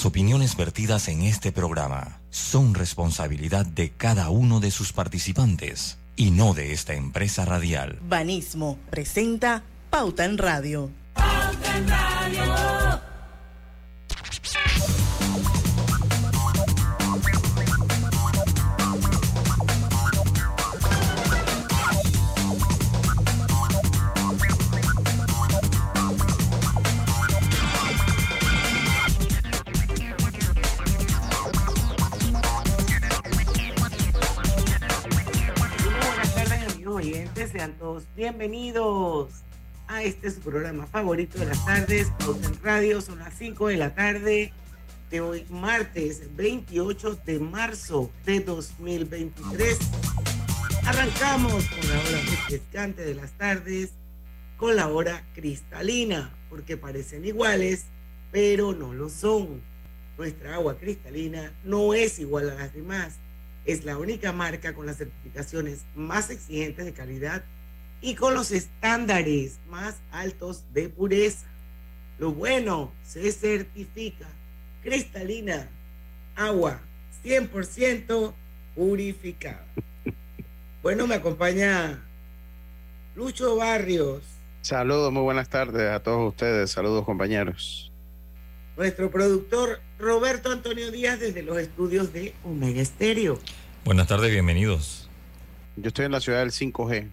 Las opiniones vertidas en este programa son responsabilidad de cada uno de sus participantes y no de esta empresa radial. Banismo presenta Pauta en Radio. Pauta en Radio. Bienvenidos a este su programa favorito de las tardes, en Radio, son las 5 de la tarde de hoy, martes 28 de marzo de 2023. Arrancamos con la hora refrescante de las tardes, con la hora cristalina, porque parecen iguales, pero no lo son. Nuestra agua cristalina no es igual a las demás es la única marca con las certificaciones más exigentes de calidad y con los estándares más altos de pureza. Lo bueno se certifica. Cristalina, agua 100% purificada. Bueno, me acompaña Lucho Barrios. Saludos, muy buenas tardes a todos ustedes. Saludos, compañeros nuestro productor Roberto Antonio Díaz desde los estudios de Omega Estéreo. Buenas tardes, bienvenidos. Yo estoy en la ciudad del 5G.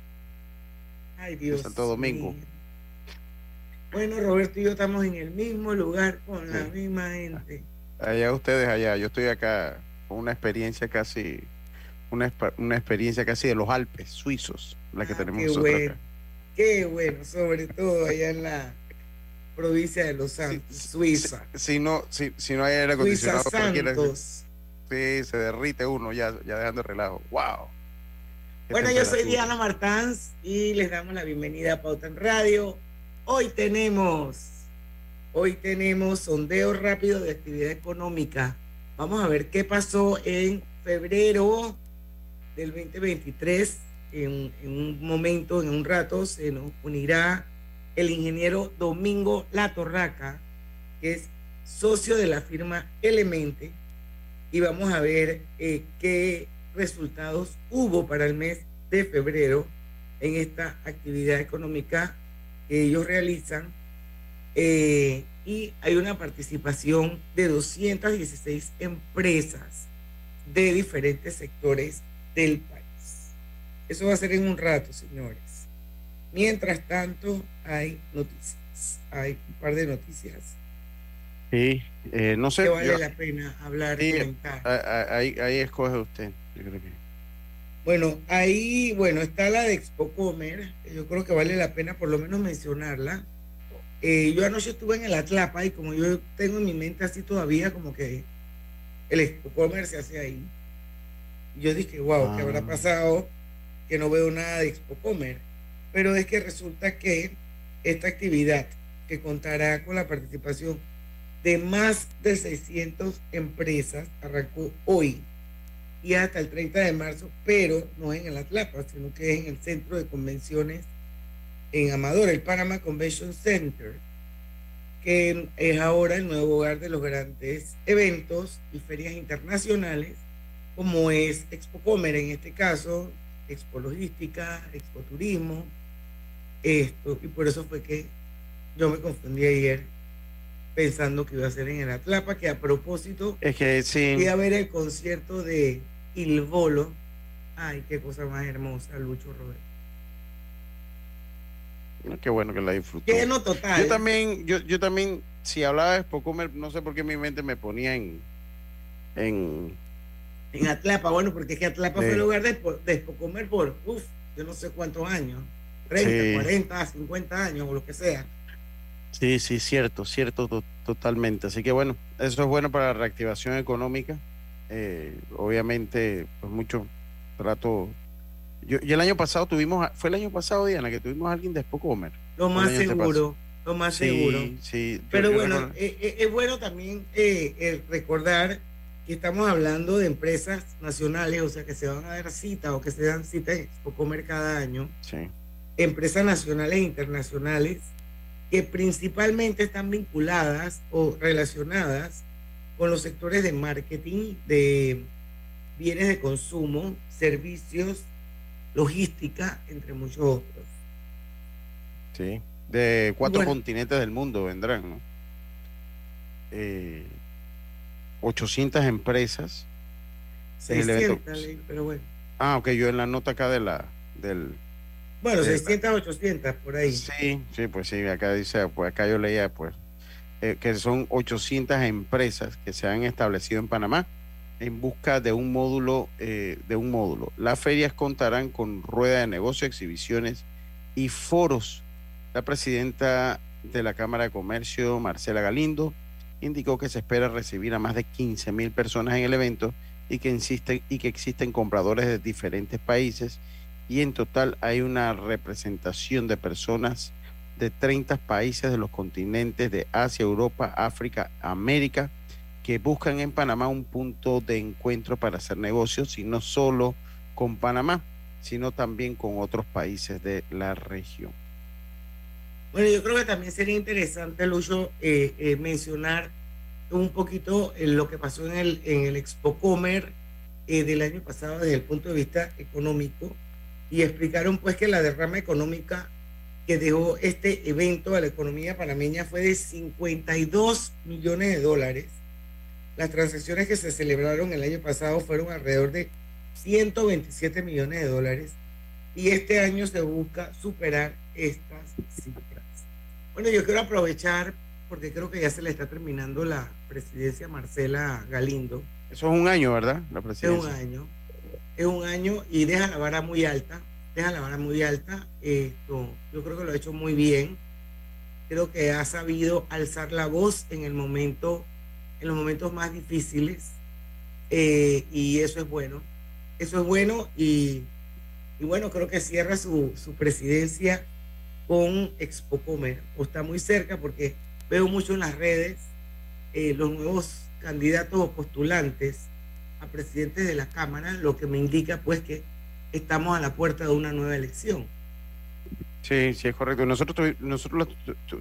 Ay, Dios. Santo Domingo. Bueno, Roberto y yo estamos en el mismo lugar con la misma gente. Allá ustedes, allá. Yo estoy acá con una experiencia casi, una, una experiencia casi de los Alpes suizos, la que ah, tenemos qué bueno. Qué bueno, sobre todo allá en la provincia de Los Santos, Suiza. Si, no, si, si, no hay aire acondicionado, Santos. Sí, se derrite uno ya, ya dejando el relajo. ¡Wow! Bueno, yo soy Diana Martans y les damos la bienvenida a Pauta en Radio. Hoy tenemos, hoy tenemos sondeo rápido de actividad económica. Vamos a ver qué pasó en febrero del 2023. En, en un momento, en un rato, se nos unirá el ingeniero Domingo Latorraca, que es socio de la firma Elemente, y vamos a ver eh, qué resultados hubo para el mes de febrero en esta actividad económica que ellos realizan. Eh, y hay una participación de 216 empresas de diferentes sectores del país. Eso va a ser en un rato, señores. Mientras tanto, hay noticias, hay un par de noticias. Sí, eh, no sé. Que vale la pena hablar y comentar. Ahí, ahí escoge usted, yo creo que. Bueno, ahí, bueno, está la de Expo Comer, yo creo que vale la pena por lo menos mencionarla. Eh, yo anoche estuve en el Atlapa y como yo tengo en mi mente así todavía como que el Expo Comer se hace ahí. Yo dije, wow, ¿qué habrá ah. pasado? Que no veo nada de Expo Comer pero es que resulta que esta actividad que contará con la participación de más de 600 empresas arrancó hoy y hasta el 30 de marzo, pero no en el Atlapa, sino que es en el centro de convenciones en Amador, el Panama Convention Center, que es ahora el nuevo hogar de los grandes eventos y ferias internacionales, como es Expo Comer en este caso, Expo Logística, Expo Turismo, esto, y por eso fue que yo me confundí ayer pensando que iba a ser en el Atlapa, que a propósito es que sí. fui a ver el concierto de Il Volo. Ay, qué cosa más hermosa, Lucho Roberto. Qué bueno que la disfrutó. no total. Yo también, yo, yo también, si hablaba de Spocomer, no sé por qué mi mente me ponía en en, en Atlapa, bueno, porque es que Atlapa fue el lugar de, de Spocomer por, uff, yo no sé cuántos años. 30, 40, 50 años o lo que sea. Sí, sí, cierto, cierto, totalmente. Así que bueno, eso es bueno para la reactivación económica. Eh, obviamente, pues mucho trato. Yo, el año pasado tuvimos, fue el año pasado, Diana, que tuvimos a alguien de Spocomer. Lo más seguro, lo más seguro. Sí, Pero bueno, eh, eh, es bueno también recordar que estamos hablando de empresas nacionales, o sea, que se van a dar cita o que se dan cita en Spocomer cada año. Sí empresas nacionales e internacionales que principalmente están vinculadas o relacionadas con los sectores de marketing, de bienes de consumo, servicios, logística, entre muchos otros. Sí, de cuatro continentes del mundo vendrán, ¿no? 800 eh, empresas. 600, pero bueno. Ah, ok, yo en la nota acá de la, del... Bueno, 600, 800, por ahí. Sí, sí, pues sí, acá dice, pues acá yo leía, pues, eh, que son 800 empresas que se han establecido en Panamá en busca de un módulo, eh, de un módulo. Las ferias contarán con rueda de negocio, exhibiciones y foros. La presidenta de la Cámara de Comercio, Marcela Galindo, indicó que se espera recibir a más de 15 mil personas en el evento y que, y que existen compradores de diferentes países y en total hay una representación de personas de 30 países de los continentes de Asia, Europa, África, América, que buscan en Panamá un punto de encuentro para hacer negocios y no solo con Panamá, sino también con otros países de la región. Bueno, yo creo que también sería interesante, Lucho, eh, eh, mencionar un poquito eh, lo que pasó en el, en el Expo Comer del año pasado desde el punto de vista económico y explicaron pues que la derrama económica que dejó este evento a la economía panameña fue de 52 millones de dólares. Las transacciones que se celebraron el año pasado fueron alrededor de 127 millones de dólares y este año se busca superar estas cifras. Bueno, yo quiero aprovechar porque creo que ya se le está terminando la presidencia Marcela Galindo. Eso es un año, ¿verdad? La presidencia. Es un año. Es un año y deja la vara muy alta. Deja la vara muy alta. Esto, yo creo que lo ha hecho muy bien. Creo que ha sabido alzar la voz en el momento, en los momentos más difíciles. Eh, y eso es bueno. Eso es bueno y, y bueno, creo que cierra su, su presidencia con Expo Comer, o está muy cerca porque veo mucho en las redes eh, los nuevos candidatos o postulantes a presidentes de la Cámara, lo que me indica pues que estamos a la puerta de una nueva elección. Sí, sí, es correcto. Nosotros, nosotros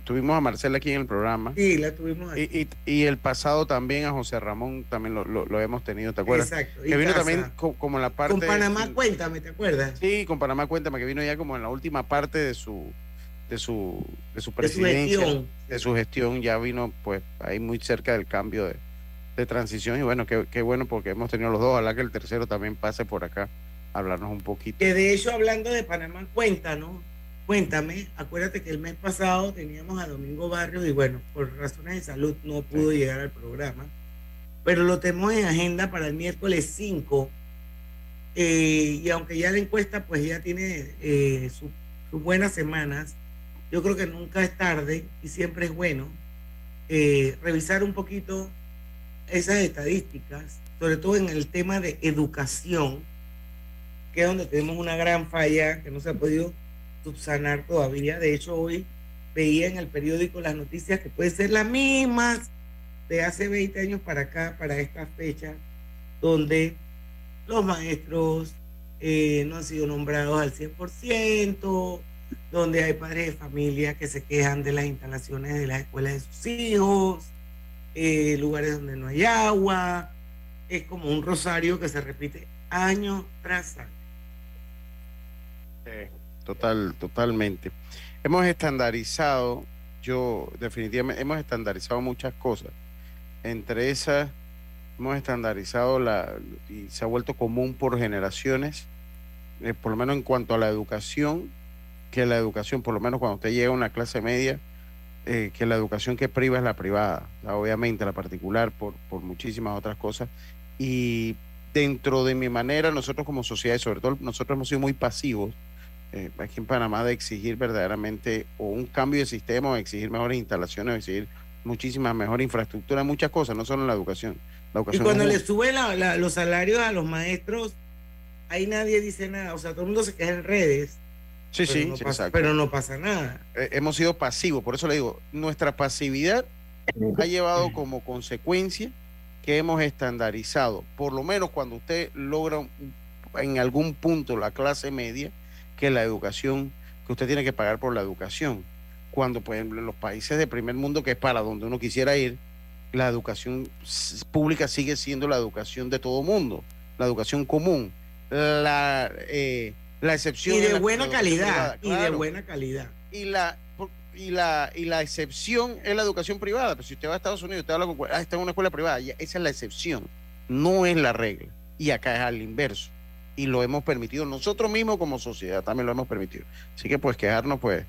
tuvimos a Marcela aquí en el programa. Sí, la tuvimos aquí. Y, el pasado también a José Ramón también lo, lo, hemos tenido, ¿te acuerdas? Exacto. Que vino también como en la parte... Con Panamá Cuéntame, ¿te acuerdas? Sí, con Panamá Cuéntame, que vino ya como en la última parte de su de su, de su presidencia, de su, gestión, ya vino pues ahí muy cerca del cambio de, de transición y bueno, qué, bueno porque hemos tenido los dos, ojalá que el tercero también pase por acá hablarnos un poquito. Que de hecho hablando de Panamá, cuéntanos, cuéntame, acuérdate que el mes pasado teníamos a Domingo Barrios y bueno, por razones de salud no pudo llegar al programa, pero lo tenemos en agenda para el miércoles 5 eh, y aunque ya la encuesta pues ya tiene eh, sus buenas semanas, yo creo que nunca es tarde y siempre es bueno eh, revisar un poquito esas estadísticas, sobre todo en el tema de educación, que es donde tenemos una gran falla que no se ha podido subsanar todavía. De hecho, hoy veía en el periódico las noticias que pueden ser las mismas de hace 20 años para acá, para esta fecha, donde los maestros eh, no han sido nombrados al 100%, donde hay padres de familia que se quejan de las instalaciones de las escuelas de sus hijos, eh, lugares donde no hay agua. Es como un rosario que se repite año tras año. Total, totalmente. Hemos estandarizado, yo definitivamente, hemos estandarizado muchas cosas. Entre esas, hemos estandarizado la, y se ha vuelto común por generaciones, eh, por lo menos en cuanto a la educación, que la educación, por lo menos cuando usted llega a una clase media, eh, que la educación que priva es la privada, obviamente la particular por, por muchísimas otras cosas. Y dentro de mi manera, nosotros como sociedad, y sobre todo nosotros hemos sido muy pasivos eh, aquí en Panamá de exigir verdaderamente o un cambio de sistema, o exigir mejores instalaciones, o exigir muchísima mejor infraestructura, muchas cosas, no solo en la educación. La educación y cuando le suben los salarios a los maestros, ahí nadie dice nada, o sea, todo el mundo se queda en redes Sí, sí, Pero no pasa nada. Eh, hemos sido pasivos, por eso le digo, nuestra pasividad ha llevado como consecuencia que hemos estandarizado, por lo menos cuando usted logra en algún punto la clase media, que la educación, que usted tiene que pagar por la educación. Cuando, por ejemplo, en los países de primer mundo, que es para donde uno quisiera ir, la educación pública sigue siendo la educación de todo mundo, la educación común. La, eh, la excepción. Y de buena calidad. Y de buena calidad. Y la, y la, y la excepción es la educación privada. Pero si usted va a Estados Unidos, usted habla con. Ah, está en una escuela privada. esa es la excepción. No es la regla. Y acá es al inverso. Y lo hemos permitido nosotros mismos como sociedad, también lo hemos permitido. Así que, pues, quejarnos, pues,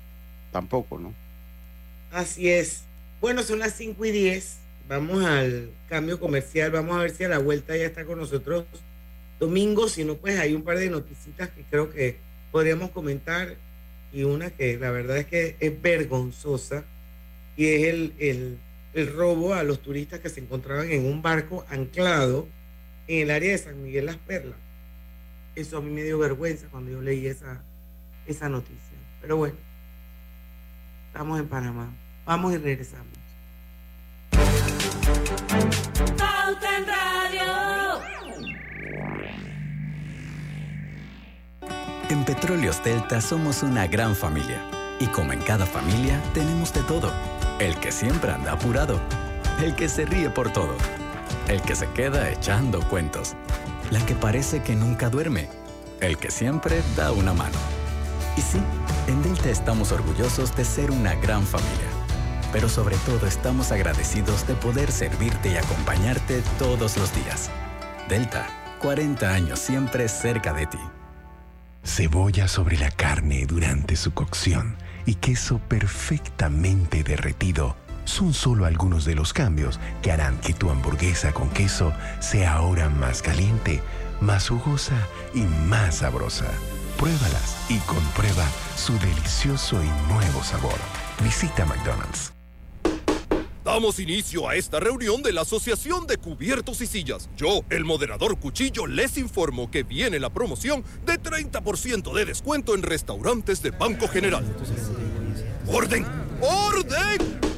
tampoco, ¿no? Así es. Bueno, son las 5 y 10. Vamos al cambio comercial. Vamos a ver si a la vuelta ya está con nosotros Domingo. Si no, pues hay un par de noticitas que creo que podríamos comentar. Y una que la verdad es que es vergonzosa. Y es el, el robo a los turistas que se encontraban en un barco anclado en el área de San Miguel Las Perlas. Eso a mí me dio vergüenza cuando yo leí esa, esa noticia. Pero bueno, estamos en Panamá. Vamos y regresamos. Pauta en Radio. En Petróleos Delta somos una gran familia. Y como en cada familia, tenemos de todo. El que siempre anda apurado. El que se ríe por todo. El que se queda echando cuentos. La que parece que nunca duerme. El que siempre da una mano. Y sí, en Delta estamos orgullosos de ser una gran familia pero sobre todo estamos agradecidos de poder servirte y acompañarte todos los días. Delta, 40 años siempre cerca de ti. Cebolla sobre la carne durante su cocción y queso perfectamente derretido son solo algunos de los cambios que harán que tu hamburguesa con queso sea ahora más caliente, más jugosa y más sabrosa. Pruébalas y comprueba su delicioso y nuevo sabor. Visita McDonald's. Damos inicio a esta reunión de la Asociación de Cubiertos y Sillas. Yo, el moderador Cuchillo, les informo que viene la promoción de 30% de descuento en restaurantes de Banco General. ¡Orden! ¡Orden!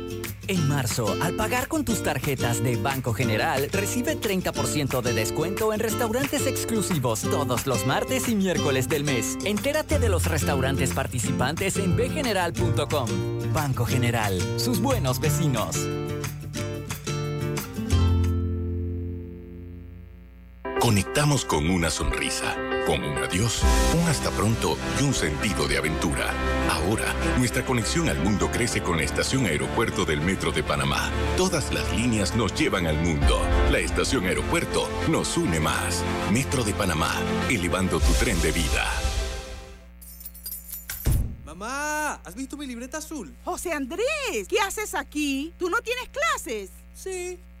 En marzo, al pagar con tus tarjetas de Banco General, recibe 30% de descuento en restaurantes exclusivos todos los martes y miércoles del mes. Entérate de los restaurantes participantes en bgeneral.com. Banco General, sus buenos vecinos. Conectamos con una sonrisa, con un adiós, un hasta pronto y un sentido de aventura. Ahora, nuestra conexión al mundo crece con la estación aeropuerto del Metro de Panamá. Todas las líneas nos llevan al mundo. La estación aeropuerto nos une más. Metro de Panamá, elevando tu tren de vida. Mamá, ¿has visto mi libreta azul? José Andrés, ¿qué haces aquí? ¿Tú no tienes clases? Sí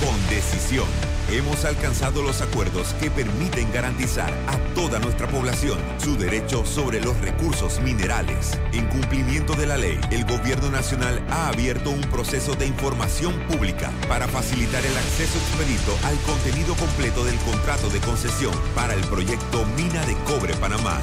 con decisión hemos alcanzado los acuerdos que permiten garantizar a toda nuestra población su derecho sobre los recursos minerales. En cumplimiento de la ley, el Gobierno Nacional ha abierto un proceso de información pública para facilitar el acceso expedito al contenido completo del contrato de concesión para el proyecto Mina de Cobre Panamá.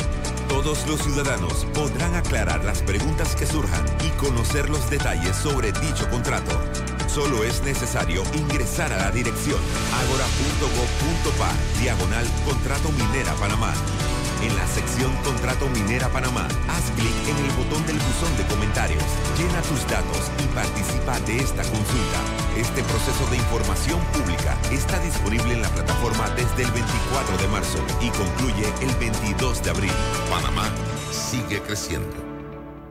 Todos los ciudadanos podrán aclarar las preguntas que surjan y conocer los detalles sobre dicho contrato. Solo es necesario ingresar a la dirección agora.gov.pa diagonal Contrato Minera Panamá. En la sección Contrato Minera Panamá, haz clic en el botón del buzón de comentarios, llena tus datos y participa de esta consulta. Este proceso de información pública está disponible en la plataforma desde el 24 de marzo y concluye el 22 de abril. Panamá sigue creciendo.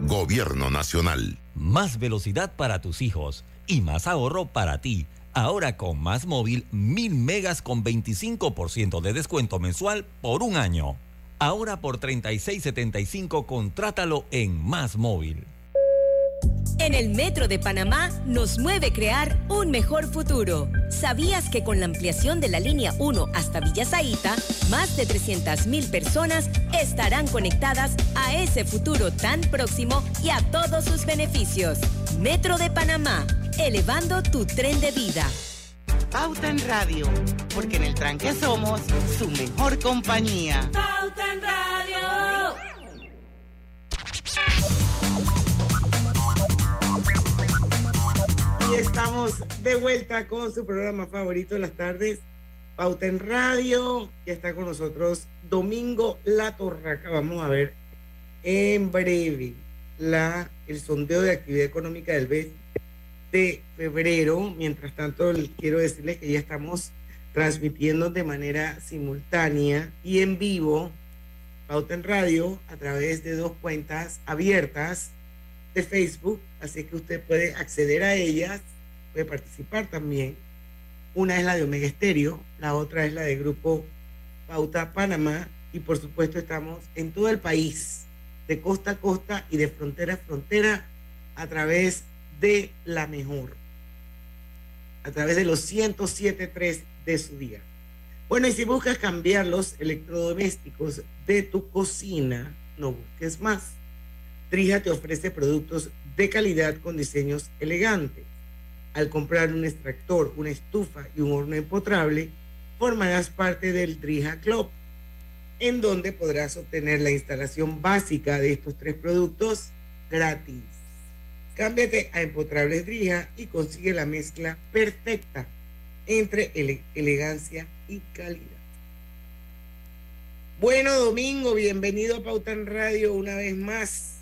Gobierno Nacional. Más velocidad para tus hijos y más ahorro para ti Ahora con Más Móvil, 1000 megas con 25% de descuento mensual por un año. Ahora por 36.75 contrátalo en Más Móvil. En el Metro de Panamá nos mueve crear un mejor futuro. ¿Sabías que con la ampliación de la línea 1 hasta Villa Zaita, más de 300.000 personas estarán conectadas a ese futuro tan próximo y a todos sus beneficios? Metro de Panamá, elevando tu tren de vida. Pauta en Radio, porque en el tranque somos su mejor compañía. Pauta en Radio. Y estamos de vuelta con su programa favorito de las tardes, Pauta en Radio. Ya está con nosotros Domingo La Torraca. Vamos a ver en breve la, el sondeo de actividad económica del mes de febrero. Mientras tanto, quiero decirles que ya estamos transmitiendo de manera simultánea y en vivo Pauta en Radio a través de dos cuentas abiertas de Facebook, así que usted puede acceder a ellas, puede participar también. Una es la de Omega Estéreo, la otra es la de Grupo Pauta Panamá y por supuesto estamos en todo el país, de costa a costa y de frontera a frontera a través de la mejor, a través de los 107.3 de su día. Bueno, y si buscas cambiar los electrodomésticos de tu cocina, no busques más Trija te ofrece productos de calidad con diseños elegantes. Al comprar un extractor, una estufa y un horno empotrable, formarás parte del Trija Club, en donde podrás obtener la instalación básica de estos tres productos gratis. Cámbiate a Empotrables Drija y consigue la mezcla perfecta entre ele elegancia y calidad. Bueno, Domingo, bienvenido a Pauta en Radio una vez más.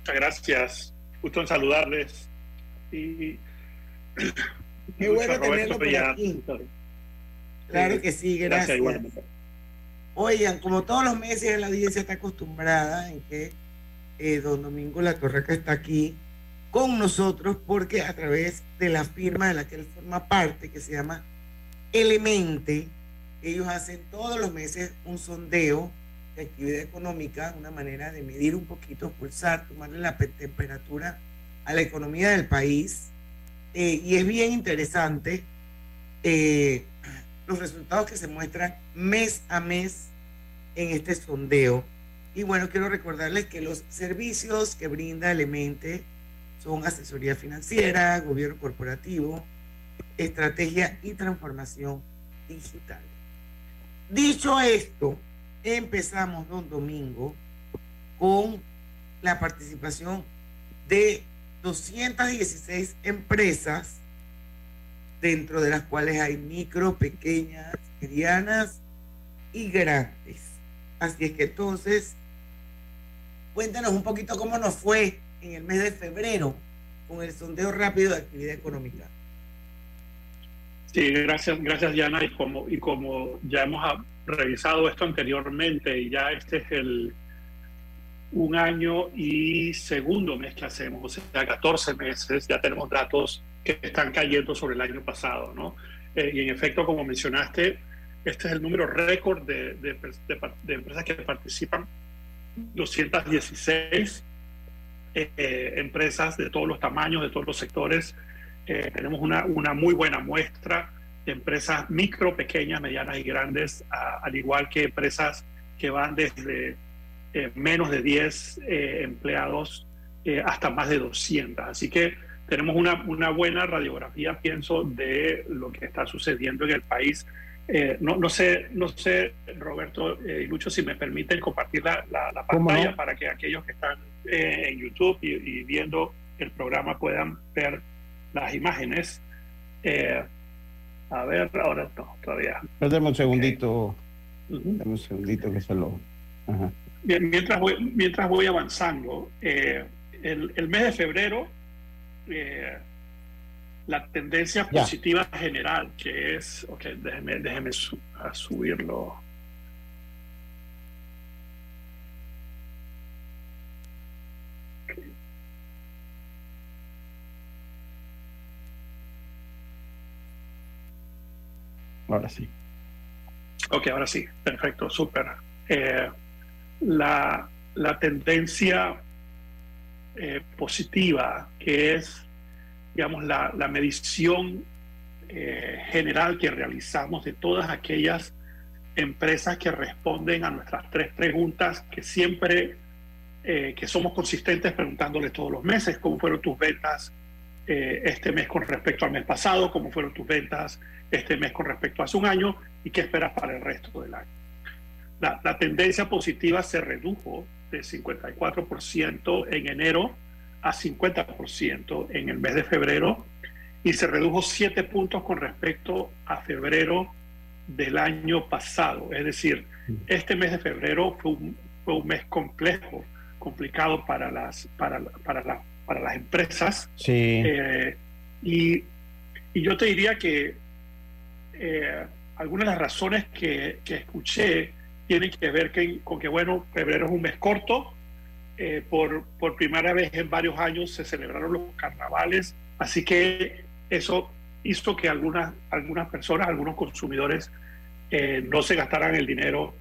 Muchas gracias. Gusto en saludarles. Y, Qué bueno tenerlo por aquí. Claro que sí, gracias. Oigan, como todos los meses la audiencia está acostumbrada en que eh, don Domingo La Torreca está aquí con nosotros porque a través de la firma de la que él forma parte, que se llama Elemente, ellos hacen todos los meses un sondeo de actividad económica, una manera de medir un poquito, pulsar, tomarle la temperatura a la economía del país. Eh, y es bien interesante eh, los resultados que se muestran mes a mes en este sondeo. Y bueno, quiero recordarles que los servicios que brinda Elemente son asesoría financiera, gobierno corporativo, estrategia y transformación digital. Dicho esto, empezamos don Domingo con la participación de 216 empresas, dentro de las cuales hay micro, pequeñas, medianas y grandes. Así es que entonces, cuéntanos un poquito cómo nos fue en el mes de febrero con el sondeo rápido de actividad económica. Sí, gracias, gracias Diana. Y como, y como ya hemos revisado esto anteriormente y ya este es el un año y segundo mes que hacemos, o sea, 14 meses, ya tenemos datos que están cayendo sobre el año pasado, ¿no? Eh, y en efecto, como mencionaste, este es el número récord de, de, empresas que participan, 216 eh, empresas de todos los tamaños, de todos los sectores. Eh, tenemos una, una muy buena muestra empresas micro, pequeñas, medianas y grandes, al igual que empresas que van desde eh, menos de 10 eh, empleados eh, hasta más de 200. Así que tenemos una, una, buena radiografía, pienso, de lo que está sucediendo en el país. No, no, sé, no sé, Roberto y Lucho, si me permiten compartir la, la, pantalla para que aquellos que están en YouTube y, viendo el programa puedan ver las imágenes. A ver, ahora no, todavía. Perdemos un segundito. un segundito que se lo. Bien, mientras voy, mientras voy avanzando, eh, el, el, mes de febrero, eh, la tendencia positiva general, que es. Ok, déjeme, déjeme subirlo. Ahora sí. Ok, ahora sí. Perfecto, súper. Eh, la, la, tendencia eh, positiva, que es, digamos, la, la medición eh, general que realizamos de todas aquellas empresas que responden a nuestras tres preguntas que siempre, que somos consistentes preguntándoles todos los meses, cómo fueron tus ventas este mes con respecto al mes pasado, cómo fueron tus ventas este mes con respecto a hace un año y qué esperas para el resto del año. La, la tendencia positiva se redujo de 54% en enero a 50% en el mes de febrero y se redujo 7 puntos con respecto a febrero del año pasado. Es decir, este mes de febrero fue un, fue un mes complejo, complicado para las, para, para, la, para las empresas. Sí. Eh, y, y, yo te diría que eh, algunas de las razones que, que, escuché tienen que ver que, con que, bueno, febrero es un mes corto. Eh, por, por primera vez en varios años se celebraron los carnavales, así que eso hizo que algunas, algunas personas, algunos consumidores, eh, no se gastaran el dinero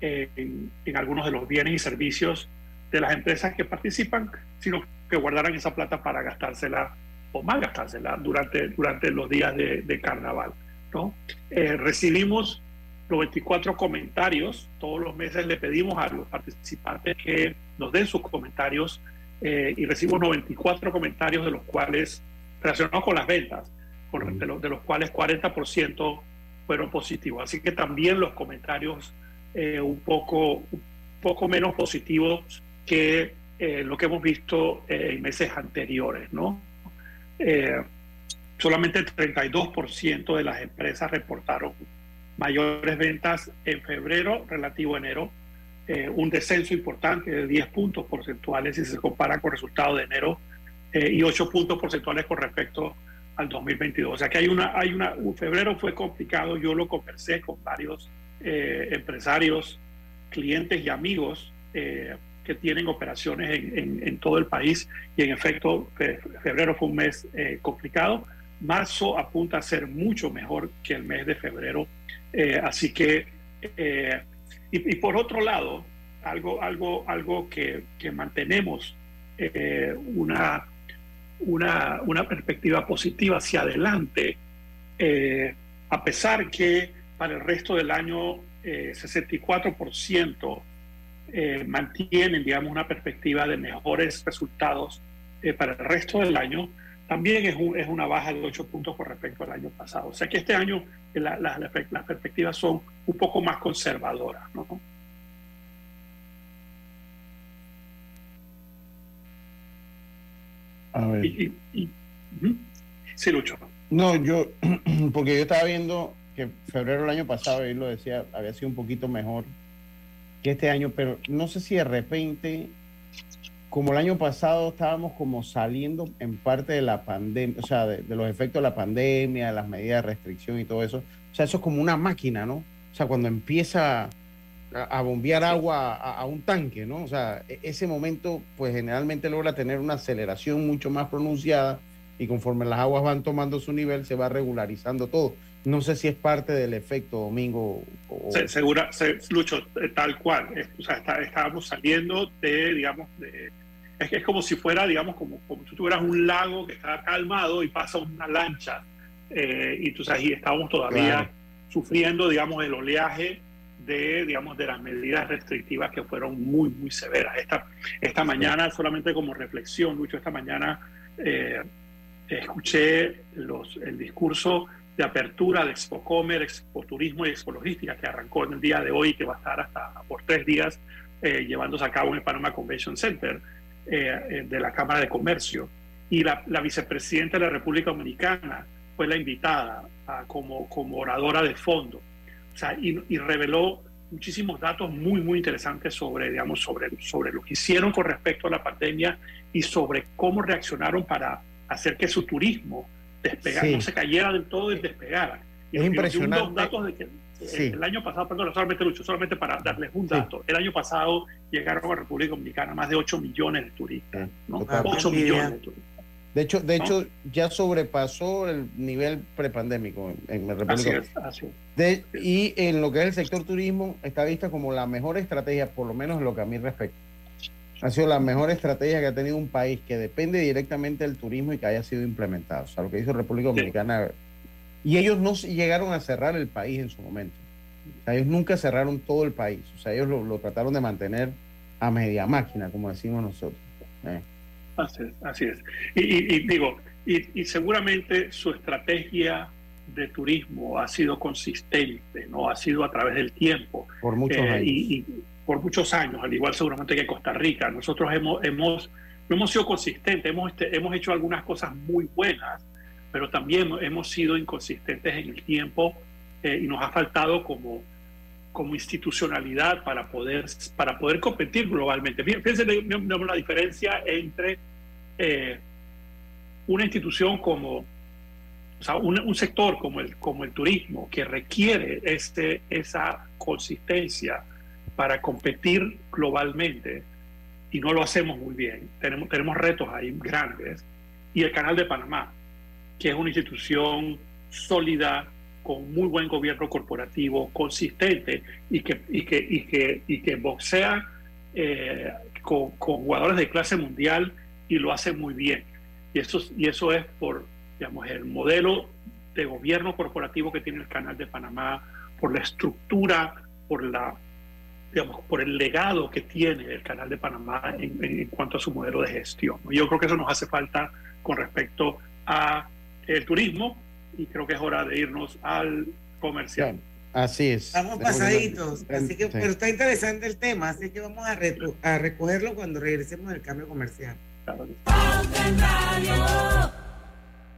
en, en, algunos de los bienes y servicios de las empresas que participan, sino que guardaran esa plata para gastársela o más gastársela durante, durante los días de, de carnaval. ¿no? Eh, recibimos 94 comentarios, todos los meses le pedimos a los participantes que nos den sus comentarios eh, y recibimos 94 comentarios de los cuales, relacionados con las ventas, con, de, los, de los cuales 40% fueron positivos. Así que también los comentarios eh, un, poco, un poco menos positivos que eh, lo que hemos visto eh, en meses anteriores, ¿no? Eh, solamente el 32% de las empresas reportaron mayores ventas en febrero relativo a enero, eh, un descenso importante de 10 puntos porcentuales si se compara con resultados de enero eh, y 8 puntos porcentuales con respecto al 2022. O sea que hay una, hay una, un febrero fue complicado, yo lo conversé con varios eh, empresarios, clientes y amigos que tienen operaciones en, en, todo el país y en efecto febrero fue un mes complicado marzo apunta a ser mucho mejor que el mes de febrero. Así que, y, por otro lado, algo, algo, algo que, mantenemos eh, una, una, una, perspectiva positiva hacia adelante, a pesar que para el resto del año 64% mantienen, digamos, una perspectiva de mejores resultados para el resto del año también es, un, es, una baja de 8 puntos con respecto al año pasado. O sea que este año la, la, la, las perspectivas son un poco más conservadoras. ¿no? A ver. Y, y, y, sí, Lucho. No, yo, porque yo estaba viendo que febrero del año pasado, él lo decía, había sido un poquito mejor que este año, pero no sé si de repente como el año pasado estábamos como saliendo en parte de la pandemia, o sea, de, de, los efectos de la pandemia, de las medidas de restricción y todo eso. O sea, eso es como una máquina, ¿no? O sea, cuando empieza a, a bombear agua a, a, un tanque, ¿no? O sea, e, ese momento, pues generalmente logra tener una aceleración mucho más pronunciada y conforme las aguas van tomando su nivel, se va regularizando todo. No sé si es parte del efecto domingo. O... Se, segura, se, Lucho, tal cual. O sea, está, estábamos saliendo de, digamos, de, es, es como si fuera, digamos, como, como si tuvieras un lago que está calmado y pasa una lancha. Eh, y tú sabes, y estábamos todavía claro. sufriendo, digamos, el oleaje de, digamos, de las medidas restrictivas que fueron muy, muy severas. Esta, esta mañana, solamente como reflexión, Lucho, esta mañana eh, escuché los, el discurso de apertura de Expocomer, Expoturismo y Expoliogística que arrancó en el día de hoy y que va a estar hasta por tres días eh, llevándose a cabo en el Panama Convention Center eh, de la Cámara de Comercio. Y la, vicepresidenta de la República Dominicana fue la invitada a, como, como oradora de fondo. Y, y, reveló muchísimos datos muy, muy interesantes sobre, digamos, sobre, sobre lo que hicieron con respecto a la pandemia y sobre cómo reaccionaron para hacer que su turismo despegar, sí. no se cayera del todo y despegara. Y es impresionante. Unos datos de que sí. el año pasado, perdón, solamente Lucho, solamente para darles un dato, sí. el año pasado llegaron a República Dominicana más de 8 millones de turistas, ¿no? 8 millones de turistas. De hecho, de hecho ya sobrepasó el nivel prepandémico en, la República. Así es, y en lo que es el sector turismo está vista como la mejor estrategia, por lo menos en lo que a mí respecta. Ha sido la mejor estrategia que ha tenido un país que depende directamente del turismo y que haya sido implementado. O sea, lo que hizo República Dominicana. Y ellos no llegaron a cerrar el país en su momento. O sea, ellos nunca cerraron todo el país. O sea, ellos lo, trataron de mantener a media máquina, como decimos nosotros. ¿eh? Así es, así es. Y, digo, y, seguramente su estrategia de turismo ha sido consistente, ¿no? Ha sido a través del tiempo. Por muchos eh, años. Por muchos años, al igual seguramente que Costa Rica. Nosotros hemos, hemos, hemos sido consistentes, hemos, este, hemos hecho algunas cosas muy buenas, pero también hemos sido inconsistentes en el tiempo eh, y nos ha faltado como, como institucionalidad para poder, para poder competir globalmente. Fíjense la diferencia entre eh, una institución como, o sea, un, sector como el, como el turismo, que requiere este, esa consistencia para competir globalmente, y no lo hacemos muy bien. Tenemos, tenemos retos ahí grandes. Y el Canal de Panamá, que es una institución sólida, con muy buen gobierno corporativo, consistente y que, y que, y que, y que boxea eh, con, con, jugadores de clase mundial y lo hace muy bien. Y eso, y eso es por digamos, el modelo de gobierno corporativo que tiene el Canal de Panamá, por la estructura, por, la, digamos, por el legado que tiene el Canal de Panamá en, en cuanto a su modelo de gestión. Yo creo que eso nos hace falta con respecto a el turismo y creo que es hora de irnos al comercial. Así es. Estamos pasaditos, así que, pero está interesante el tema, así que vamos a, a recogerlo cuando regresemos del cambio comercial.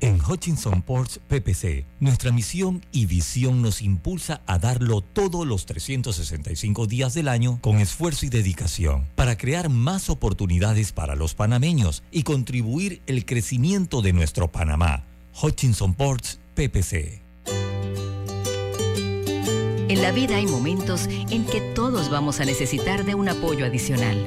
En Hutchinson Ports PPC, nuestra misión y visión nos impulsa a darlo todos los 365 días del año con esfuerzo y dedicación para crear más oportunidades para los panameños y contribuir el crecimiento de nuestro Panamá. Hutchinson Ports PPC. En la vida hay momentos en que todos vamos a necesitar de un apoyo adicional.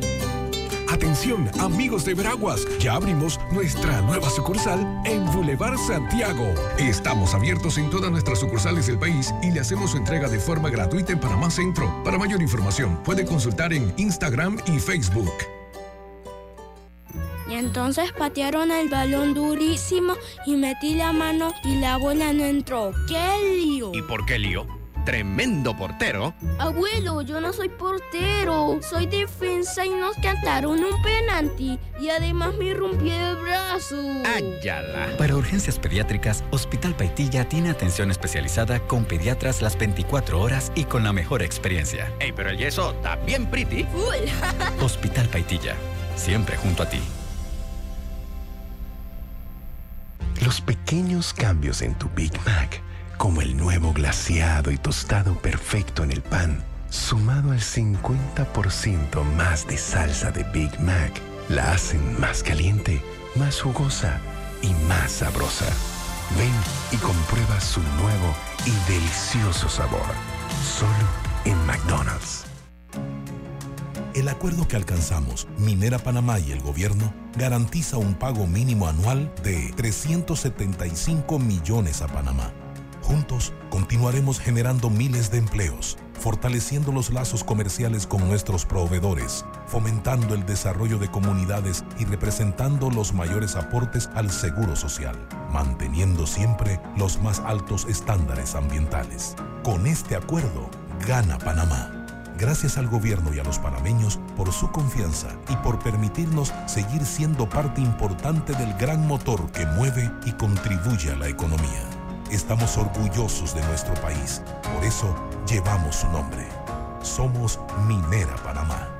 Atención, amigos de Veraguas, ya abrimos nuestra nueva sucursal en Boulevard Santiago. Estamos abiertos en todas nuestras sucursales del país y le hacemos su entrega de forma gratuita en Panamá Centro. Para mayor información, puede consultar en Instagram y Facebook. Y entonces patearon el balón durísimo y metí la mano y la bola no entró. ¡Qué lío! ¿Y por qué lío? Tremendo portero. Abuelo, yo no soy portero, soy defensa y nos cantaron un penalti y además me rompí el brazo. ¡Ayala! Para urgencias pediátricas, Hospital Paitilla tiene atención especializada con pediatras las 24 horas y con la mejor experiencia. ¡Ey, pero el yeso está bien pretty! Hospital Paitilla, siempre junto a ti. Los pequeños cambios en tu Big Mac como el nuevo glaciado y tostado perfecto en el pan, sumado al 50% más de salsa de Big Mac, la hacen más caliente, más jugosa y más sabrosa. Ven y comprueba su nuevo y delicioso sabor, solo en McDonald's. El acuerdo que alcanzamos, Minera Panamá y el gobierno, garantiza un pago mínimo anual de 375 millones a Panamá Juntos continuaremos generando miles de empleos, fortaleciendo los lazos comerciales con nuestros proveedores, fomentando el desarrollo de comunidades y representando los mayores aportes al seguro social, manteniendo siempre los más altos estándares ambientales. Con este acuerdo, gana Panamá. Gracias al gobierno y a los panameños por su confianza y por permitirnos seguir siendo parte importante del gran motor que mueve y contribuye a la economía. Estamos orgullosos de nuestro país. Por eso llevamos su nombre. Somos Minera Panamá.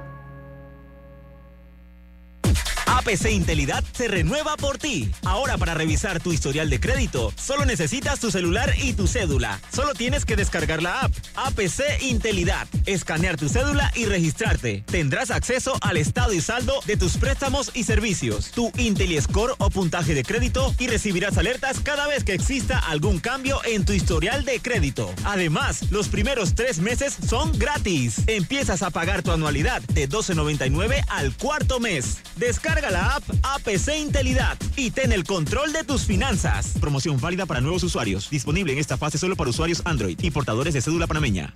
APC Intelidad se renueva por ti. Ahora para revisar tu historial de crédito, solo necesitas tu celular y tu cédula. Solo tienes que descargar la app APC Intelidad, escanear tu cédula y registrarte. Tendrás acceso al estado y saldo de tus préstamos y servicios, tu IntelliScore o puntaje de crédito y recibirás alertas cada vez que exista algún cambio en tu historial de crédito. Además, los primeros tres meses son gratis. Empiezas a pagar tu anualidad de 12.99 al cuarto mes. Descarga la app APC Intelidad y ten el control de tus finanzas. Promoción válida para nuevos usuarios. Disponible en esta fase solo para usuarios Android y portadores de cédula panameña.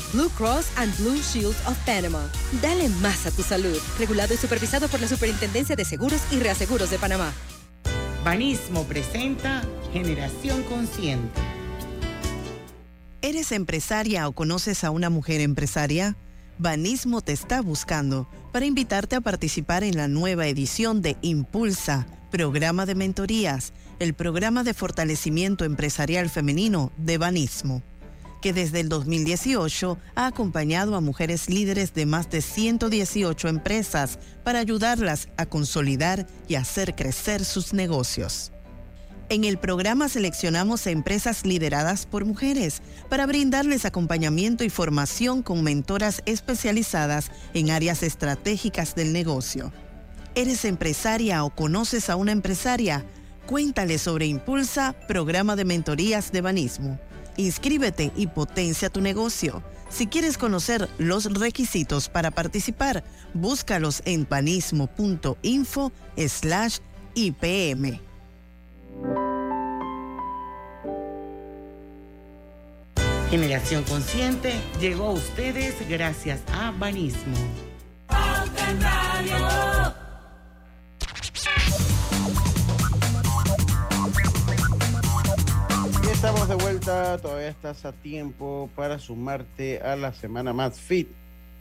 Blue Cross and Blue Shield of Panama. Dale más a tu salud. Regulado y supervisado por la Superintendencia de Seguros y Reaseguros de Panamá. Banismo presenta Generación Consciente. ¿Eres empresaria o conoces a una mujer empresaria? Banismo te está buscando para invitarte a participar en la nueva edición de Impulsa, programa de mentorías, el programa de fortalecimiento empresarial femenino de Banismo que desde el 2018 ha acompañado a mujeres líderes de más de 118 empresas para ayudarlas a consolidar y hacer crecer sus negocios. En el programa seleccionamos a empresas lideradas por mujeres para brindarles acompañamiento y formación con mentoras especializadas en áreas estratégicas del negocio. ¿Eres empresaria o conoces a una empresaria? Cuéntale sobre Impulsa, programa de mentorías de Banismo. Inscríbete y potencia tu negocio. Si quieres conocer los requisitos para participar, búscalos en panismo.info slash IPM. Generación Consciente llegó a ustedes gracias a Banismo. Estamos de vuelta, todavía estás a tiempo para sumarte a la semana más fit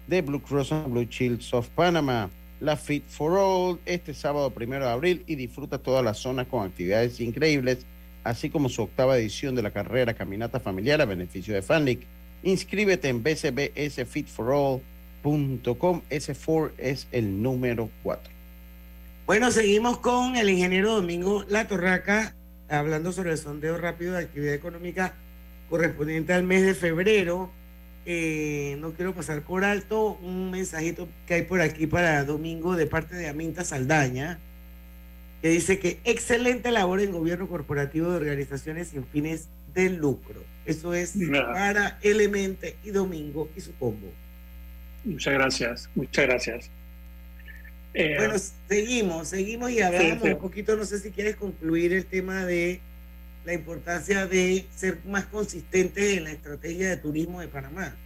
de Blue Cross and Blue Shields of Panama, la Fit for All, este sábado primero de abril y disfruta toda la zona con actividades increíbles, así como su octava edición de la carrera Caminata Familiar a beneficio de FANLIC. Inscríbete en bcbsfitforall.com, ese 4 es el número 4. Bueno, seguimos con el ingeniero Domingo La Torraca hablando sobre el sondeo rápido de actividad económica correspondiente al mes de febrero. Eh, no quiero pasar por alto un mensajito que hay por aquí para domingo de parte de Aminta Saldaña, que dice que excelente labor en gobierno corporativo de organizaciones sin fines de lucro. Eso es para Elemente y Domingo y su combo. Muchas gracias, muchas gracias. Eh, bueno, seguimos, seguimos y hablamos un poquito, no sé si quieres concluir el tema de la importancia de ser más consistentes en la estrategia de turismo de Panamá.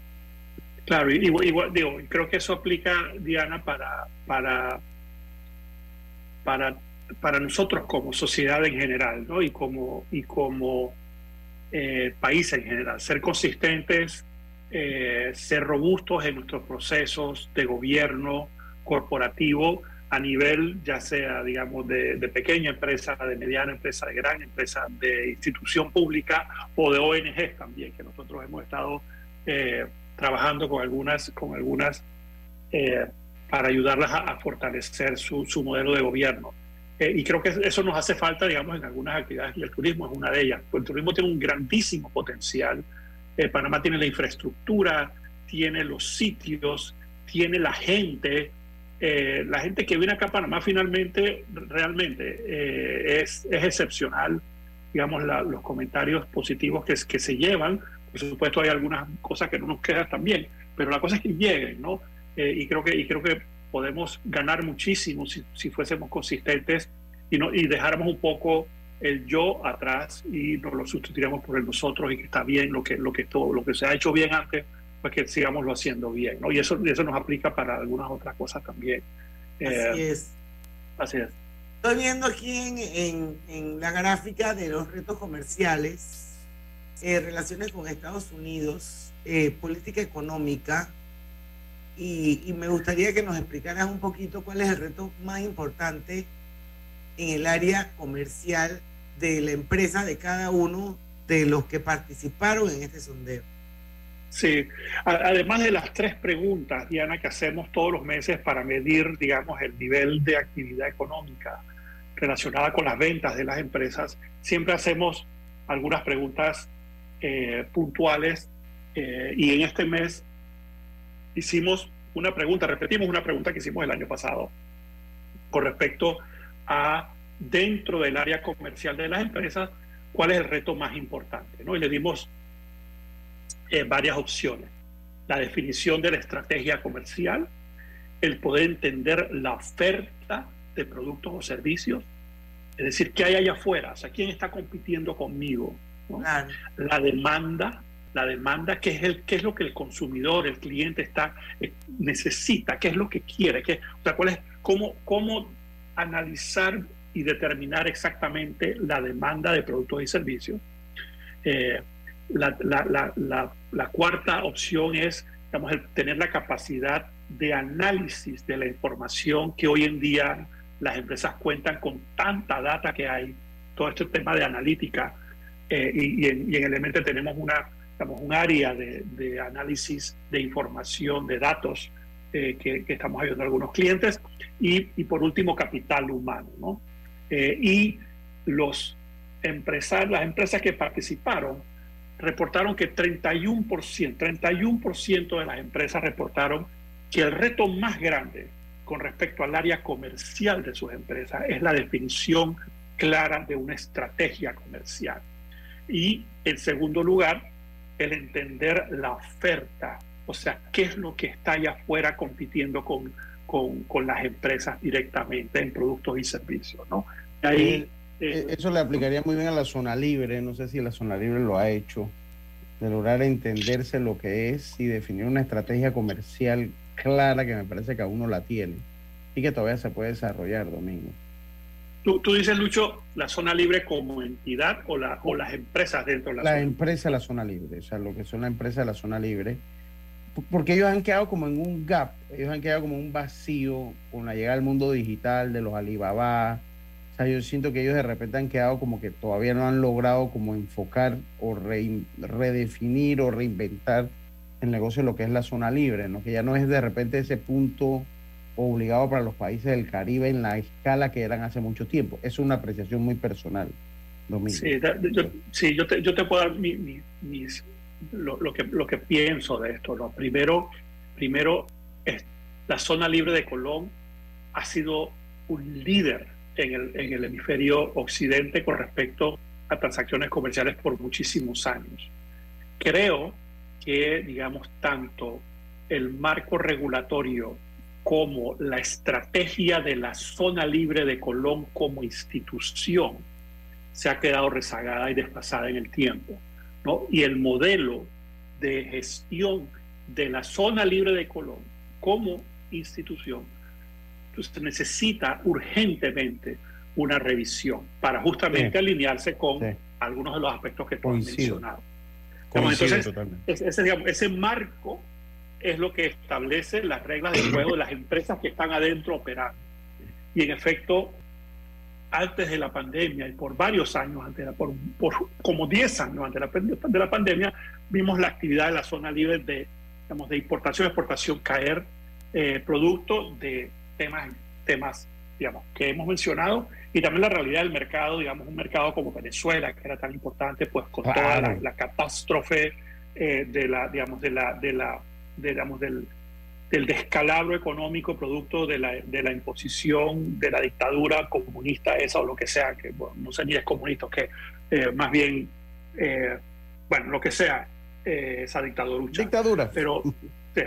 Claro, igual, digo, creo que eso aplica, Diana, para, para, para, para nosotros como sociedad en general, ¿no? Y como, y como eh, país en general, ser consistentes, eh, ser robustos en nuestros procesos de gobierno, corporativo a nivel ya sea, digamos, de, pequeña empresa, de mediana empresa, de gran empresa, de institución pública o de ONG también, que nosotros hemos estado eh, trabajando con algunas, con algunas eh, para ayudarlas a, fortalecer su, su, modelo de gobierno. Eh, y creo que eso nos hace falta, digamos, en algunas actividades, y el turismo es una de ellas. Pues el turismo tiene un grandísimo potencial. Panamá tiene la infraestructura, tiene los sitios, tiene la gente, eh, la gente que viene acá a Panamá finalmente realmente eh, es, es, excepcional, digamos, los comentarios positivos que, que se llevan. Por supuesto hay algunas cosas que no nos quedan tan bien, pero la cosa es que lleguen, ¿no? Eh, y, creo que, y creo que podemos ganar muchísimo si, si fuésemos consistentes y, no, y dejáramos un poco el yo atrás y nos lo sustituiremos por el nosotros y que está bien lo que, lo que, todo, lo que se ha hecho bien antes, pues que sigámoslo haciendo bien. ¿no? Y eso, eso nos aplica para algunas otras cosas también. Así Eh, es. Así es. Estoy viendo aquí en, en- en la gráfica de los retos comerciales, eh, relaciones con Estados Unidos, eh, política económica, y, y me gustaría que nos explicaras un poquito cuál es el reto más importante en el área comercial de la empresa de cada uno de los que participaron en este sondeo. Sí, además de las tres preguntas, Diana, que hacemos todos los meses para medir, digamos, el nivel de actividad económica relacionada con las ventas de las empresas, siempre hacemos algunas preguntas eh, puntuales eh, y en este mes hicimos una pregunta, repetimos una pregunta que hicimos el año pasado con respecto a dentro del área comercial de las empresas, cuál es el reto más importante, ¿no? Y le dimos eh, varias opciones. La definición de la estrategia comercial, el poder entender la oferta de productos o servicios, es decir, qué hay allá afuera, o sea, quién está compitiendo conmigo, ¿no? la demanda, la demanda, qué es, el, qué es lo que el consumidor, el cliente está, eh, necesita, qué es lo que quiere, qué, o sea, cuál es, cómo, cómo analizar y determinar exactamente la demanda de productos y servicios. Eh, la, la- la- la- cuarta opción es digamos, el tener la capacidad de análisis de la información que hoy en día las empresas cuentan con tanta data que hay, todo este tema de analítica, eh, y, y en, y en Elemente tenemos una, digamos, un área de, de análisis de información, de datos, eh, que, que estamos ayudando a algunos clientes, y, y por último, capital humano. ¿no? Eh, y los empresarios, las empresas que participaron reportaron que 31%, 31% de las empresas reportaron que el reto más grande con respecto al área comercial de sus empresas es la definición clara de una estrategia comercial. Y en segundo lugar, el entender la oferta, o sea, qué es lo que está allá afuera compitiendo con, con, con las empresas directamente en productos y servicios. ¿no? Ahí, Eh, Eso le aplicaría muy bien a la zona libre, no sé si la zona libre lo ha hecho, de lograr entenderse lo que es y definir una estrategia comercial clara que me parece que aún no la tiene y que todavía se puede desarrollar, Domingo. tú, tú dices, Lucho, la zona libre como entidad o, la, o las empresas dentro de la, La zona empresa de la zona libre, o sea, lo que son las empresas de la zona libre, porque ellos han quedado como en un gap, ellos han quedado como un vacío con la llegada al mundo digital de los Alibaba. O sea, yo siento que ellos de repente han quedado como que todavía no han logrado como enfocar o redefinir o reinventar el negocio lo que es la zona libre, ¿no? Que ya no es de repente ese punto obligado para los países del Caribe en la escala que eran hace mucho tiempo. Es una apreciación muy personal, Domingo. Sí, yo, sí, yo, te, yo te puedo dar mi- mi- mis- lo, que, lo que pienso de esto. ¿no? Primero, primero la zona libre de Colón ha sido un líder en el, en el hemisferio occidente con respecto a transacciones comerciales por muchísimos años. Creo que, digamos, tanto el marco regulatorio como la estrategia de la zona libre de Colón como institución se ha quedado rezagada y desplazada en el tiempo. ¿no? Y el modelo de gestión de la zona libre de Colón como institución entonces necesita urgentemente una revisión para justamente Sí. alinearse con Sí. algunos de los aspectos que tú has mencionado. Digamos, entonces, ese, digamos, ese marco es lo que establece las reglas del juego de las empresas que están adentro operando. Y en efecto, antes de la pandemia y por varios años, antes de la- por, por como 10 años antes de la, pande- de la pandemia, vimos la actividad de la zona libre de, digamos, de importación y exportación caer eh, producto de temas, temas digamos, que hemos mencionado y también la realidad del mercado, digamos, un mercado como Venezuela, que era tan importante, pues con toda la, Claro. la catástrofe eh, de la, digamos, de la, de la, de, digamos, del, del descalabro económico producto de la, de la imposición de la dictadura comunista esa o lo que sea, que bueno, no sé ni es comunista, que eh, más bien, eh, bueno, lo que sea, eh, esa dictadura. Dictadura. Pero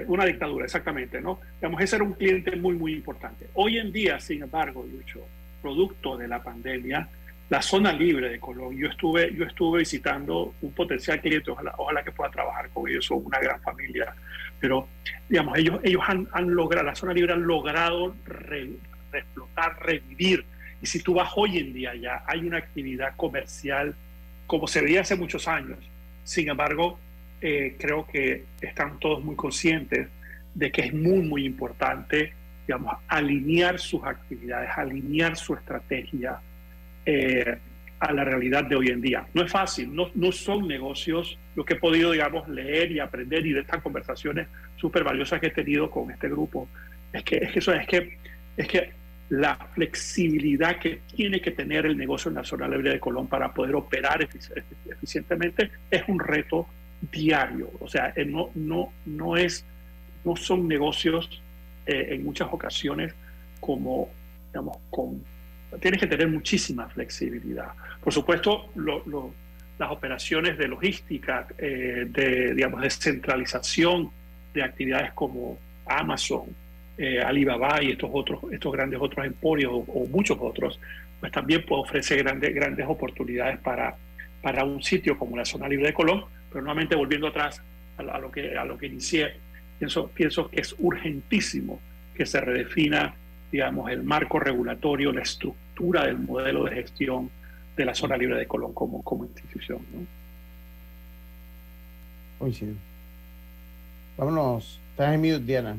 una dictadura, exactamente, ¿no? Digamos, ese era un cliente muy, muy importante. Hoy en día, sin embargo, Lucho, producto de la pandemia, la zona libre de Colón. Yo estuve, yo estuve visitando un potencial cliente, ojalá, ojalá que pueda trabajar con ellos, son una gran familia, pero digamos, ellos, ellos han, han logrado, la zona libre han logrado re, explotar, revivir. Y si tú vas hoy en día ya, hay una actividad comercial como se veía hace muchos años. Sin embargo, eh, creo que están todos muy conscientes de que es muy, muy importante, digamos, alinear sus actividades, alinear su estrategia eh, a la realidad de hoy en día. No es fácil, no, no son negocios, lo que he podido, digamos, leer y aprender y de estas conversaciones súper valiosas que he tenido con este grupo, es que, es que, eso, es que, es que la flexibilidad que tiene que tener el negocio en la zona libre de Colón para poder operar eficientemente es un reto diario. O sea, eh, no, no, no, es, no son negocios eh, en muchas ocasiones como, digamos, con, tienes que tener muchísima flexibilidad. Por supuesto, las operaciones de logística, eh, de, digamos, descentralización de actividades como Amazon, Alibaba y estos otros, estos grandes otros emporios o, muchos otros, pues también puede ofrecer grandes, grandes oportunidades para, para un sitio como la zona libre de Colón, pero nuevamente volviendo atrás a, lo que a lo que inicié, pienso, pienso que es urgentísimo que se redefina, digamos, el marco regulatorio, la estructura del modelo de gestión de la zona libre de Colón como, como institución. ¿no? sí. Vámonos. Estás en mute, Diana.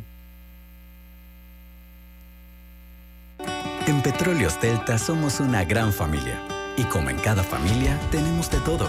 En Petróleos Delta somos una gran familia. Y como en cada familia, tenemos de todo.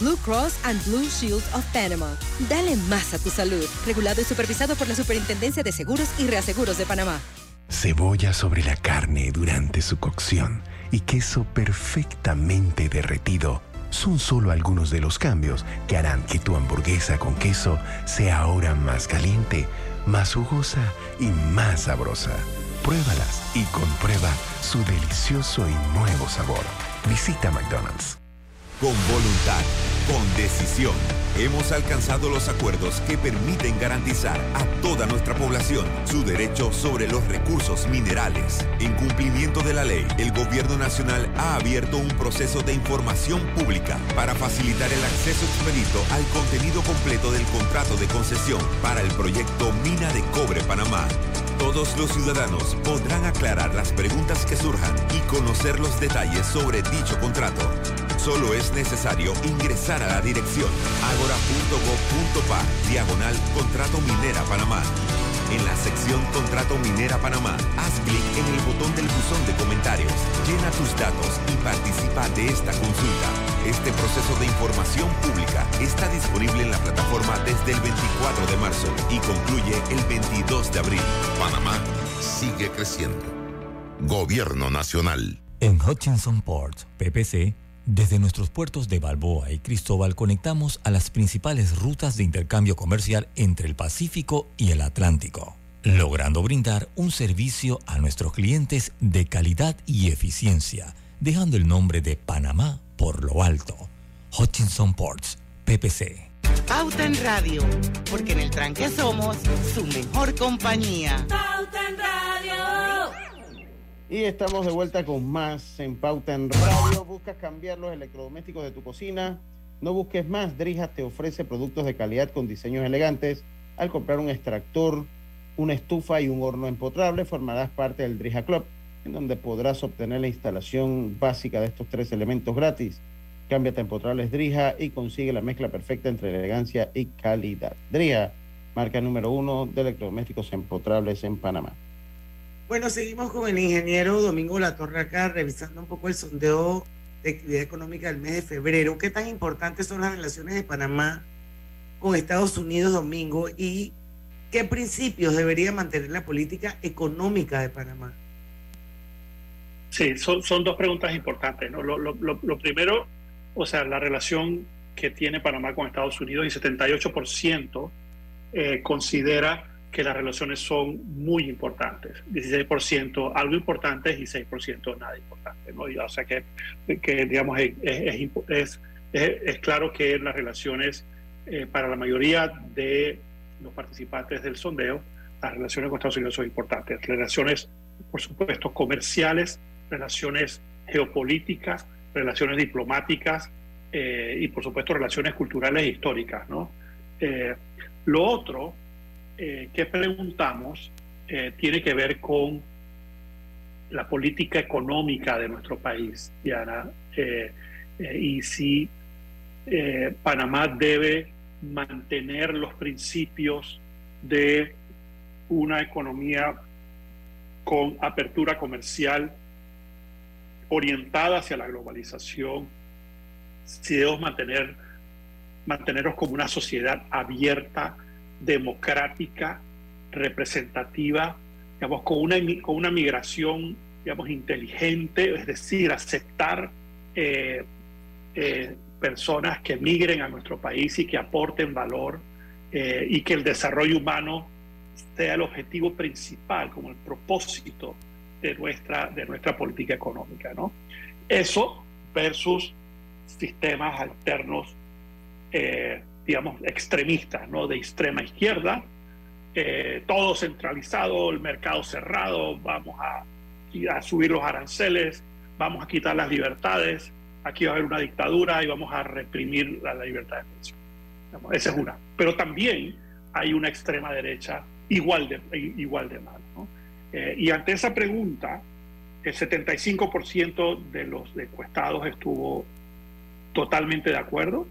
Blue Cross and Blue Shield of Panama. Dale más a tu salud. Regulado y supervisado por la Superintendencia de Seguros y Reaseguros de Panamá. Cebolla sobre la carne durante su cocción y queso perfectamente derretido son solo algunos de los cambios que harán que tu hamburguesa con queso sea ahora más caliente, más jugosa y más sabrosa. Pruébalas y comprueba su delicioso y nuevo sabor. Visita McDonald's. Con voluntad, con decisión, hemos alcanzado los acuerdos que permiten garantizar a toda nuestra población su derecho sobre los recursos minerales. En cumplimiento de la ley, el Gobierno Nacional ha abierto un proceso de información pública para facilitar el acceso expedito al contenido completo del contrato de concesión para el proyecto Mina de Cobre Panamá. Todos los ciudadanos podrán aclarar las preguntas que surjan y conocer los detalles sobre dicho contrato. Solo es necesario ingresar a la dirección agora.gov.pa diagonal contrato minera Panamá. En la sección Contrato Minera Panamá, haz clic en el botón del buzón de comentarios, llena tus datos y participa de esta consulta. Este proceso de información pública está disponible en la plataforma desde el 24 de marzo y concluye el 22 de abril. Panamá sigue creciendo. Gobierno Nacional. En Hutchinson Port, PPC, desde nuestros puertos de Balboa y Cristóbal conectamos a las principales rutas de intercambio comercial entre el Pacífico y el Atlántico, logrando brindar un servicio a nuestros clientes de calidad y eficiencia, dejando el nombre de Panamá por lo alto. Hutchinson Ports, PPC. Pauta en Radio, porque en el tranque somos su mejor compañía. Pauta en Radio. Y estamos de vuelta con más en Pauta en Radio. ¿Buscas cambiar los electrodomésticos de tu cocina? No busques más. Drija te ofrece productos de calidad con diseños elegantes. Al comprar un extractor, una estufa y un horno empotrable, formarás parte del Drija Club, en donde podrás obtener la instalación básica de estos tres elementos gratis. Cámbiate a empotrables Drija y consigue la mezcla perfecta entre elegancia y calidad. Drija marca número uno de electrodomésticos empotrables en Panamá. Bueno, seguimos con el ingeniero Domingo Latorre acá, revisando un poco el sondeo de actividad económica del mes de febrero. ¿Qué tan importantes son las relaciones de Panamá con Estados Unidos, Domingo? ¿Y qué principios debería mantener la política económica de Panamá? Sí, son, son dos preguntas importantes. ¿no? Lo, lo, lo, primero, o sea, la relación que tiene Panamá con Estados Unidos y 78% eh, considera que las relaciones son muy importantes. 16% algo importante y 6% nada importante. ¿no? o sea que, que digamos, es, es, es, claro que las relaciones eh, para la mayoría de los participantes del sondeo, las relaciones con Estados Unidos son importantes. Relaciones, por supuesto, comerciales, relaciones geopolíticas, relaciones diplomáticas eh, y, por supuesto, relaciones culturales e históricas. ¿no? Eh, lo otro eh, que preguntamos eh, tiene que ver con la política económica de nuestro país, Diana, eh, y si Panamá debe mantener los principios de una economía con apertura comercial orientada hacia la globalización, si debemos mantener, mantenernos como una sociedad abierta, democrática, representativa, digamos, con una, con una migración, digamos, inteligente, es decir, aceptar eh, eh, personas que migren a nuestro país y que aporten valor eh, y que el desarrollo humano sea el objetivo principal, como el propósito de nuestra, de nuestra política económica. ¿no? Eso versus sistemas alternos digamos, extremistas, ¿no? De extrema izquierda, eh, todo centralizado, el mercado cerrado, vamos a, a, subir los aranceles, vamos a quitar las libertades, aquí va a haber una dictadura y vamos a reprimir la, libertad de expresión. Esa es una. Pero también hay una extrema derecha igual de, igual de mal. ¿no? Eh, y ante esa pregunta, el 75% de los encuestados estuvo totalmente de acuerdo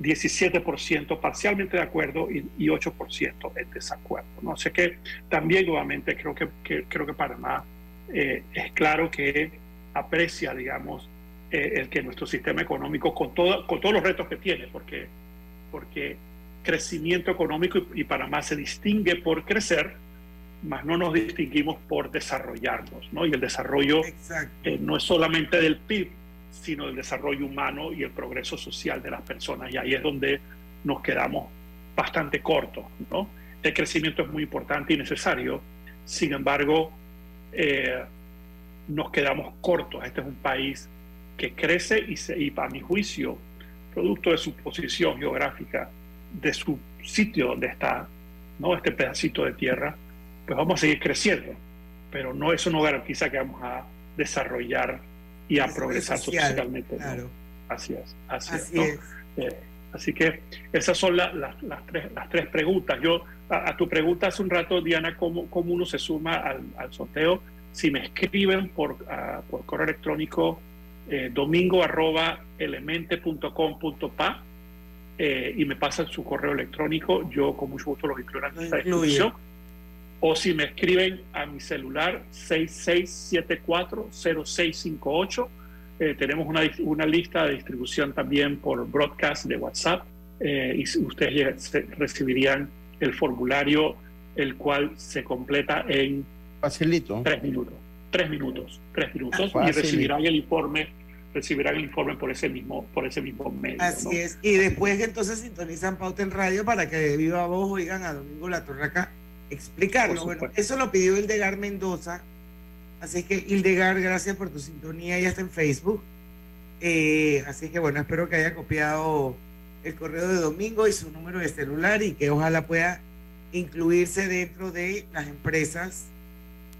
17% parcialmente de acuerdo y, 8% en desacuerdo. ¿no? sé que también nuevamente creo que, creo que Panamá eh, es claro que aprecia, digamos, eh, el que nuestro sistema económico, con, todo, con todos los retos que tiene, porque, porque crecimiento económico y, Panamá se distingue por crecer, más no nos distinguimos por desarrollarnos, ¿no? Y el desarrollo eh, no es solamente del PIB, sino el desarrollo humano y el progreso social de las personas. Y ahí es donde nos quedamos bastante cortos. ¿no? El crecimiento es muy importante y necesario, sin embargo, eh, nos quedamos cortos. Este es un país que crece y, se, y, para mi juicio, producto de su posición geográfica, de su sitio donde está, ¿no? este pedacito de tierra, pues vamos a seguir creciendo. Pero no, eso no garantiza que vamos a desarrollar y a progresar socialmente. Así es, así, es. Eh, así que esas son las, tres, las tres preguntas. Yo, a, tu pregunta hace un rato, Diana, ¿cómo, cómo uno se suma al, al sorteo? Si me escriben por, por correo electrónico eh, domingo arroba elemente.com.pa eh, y me pasan su correo electrónico, yo con mucho gusto los incluiré en esta discusión o si me escriben a mi celular 66740658. Eh, tenemos una, una, lista de distribución también por broadcast de WhatsApp eh, y ustedes recibirían el formulario, el cual se completa en Facilito. tres minutos. Tres minutos, tres minutos y recibirán el informe recibirán el informe por ese mismo por ese mismo medio. Así es. Y después entonces sintonizan Pauta en Radio para que de viva voz oigan a Domingo La Torraca explicarlo. Bueno, eso lo pidió Hildegar Mendoza. Así que Hildegar, gracias por tu sintonía. Ya está en Facebook. Eh, así que bueno, espero que haya copiado el correo de domingo y su número de celular y que ojalá pueda incluirse dentro de las empresas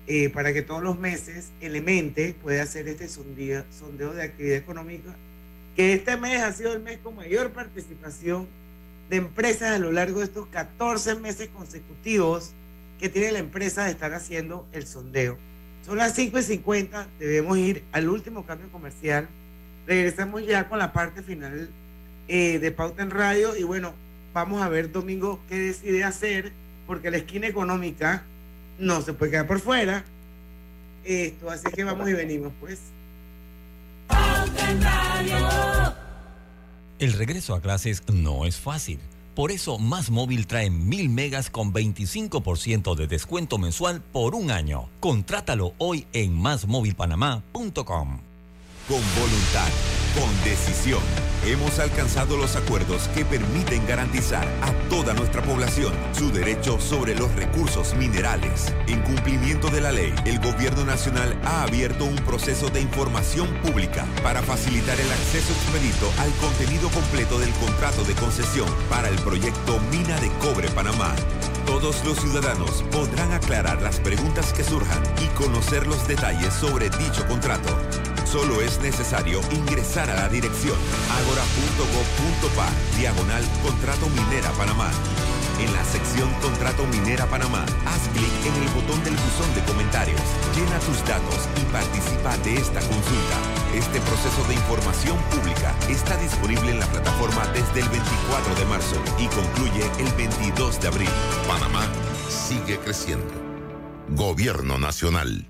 eh, para que todos los meses Elemente pueda hacer este sondeo, sondeo de actividad económica, que este mes ha sido el mes con mayor participación de empresas a lo largo de estos 14 meses consecutivos que tiene la empresa estar haciendo el sondeo. Son las 5 y 50, debemos ir al último cambio comercial. Regresamos ya con la parte final eh, de Pauta en Radio y bueno, vamos a ver Domingo qué decide hacer porque la esquina económica no se puede quedar por fuera. Esto, así que vamos y venimos, pues. El regreso a clases no es fácil. Por eso, Más Móvil trae mil megas con 25% de descuento mensual por un año. Contrátalo hoy en másmóvilpanamá.com. Con voluntad, con decisión, hemos alcanzado los acuerdos que permiten garantizar a toda nuestra población su derecho sobre los recursos minerales. En cumplimiento de la ley, el Gobierno Nacional ha abierto un proceso de información pública para facilitar el acceso expedito al contenido completo del contrato de concesión para el proyecto Mina de Cobre Panamá. Todos los ciudadanos podrán aclarar las preguntas que surjan y conocer los detalles sobre dicho contrato. Solo es necesario ingresar a la dirección agora.gov.pa diagonal Contrato Minera Panamá. En la sección Contrato Minera Panamá, haz clic en el botón del buzón de comentarios, llena tus datos y participa de esta consulta. Este proceso de información pública está disponible en la plataforma desde el 24 de marzo y concluye el 22 de abril. Panamá sigue creciendo. Gobierno Nacional.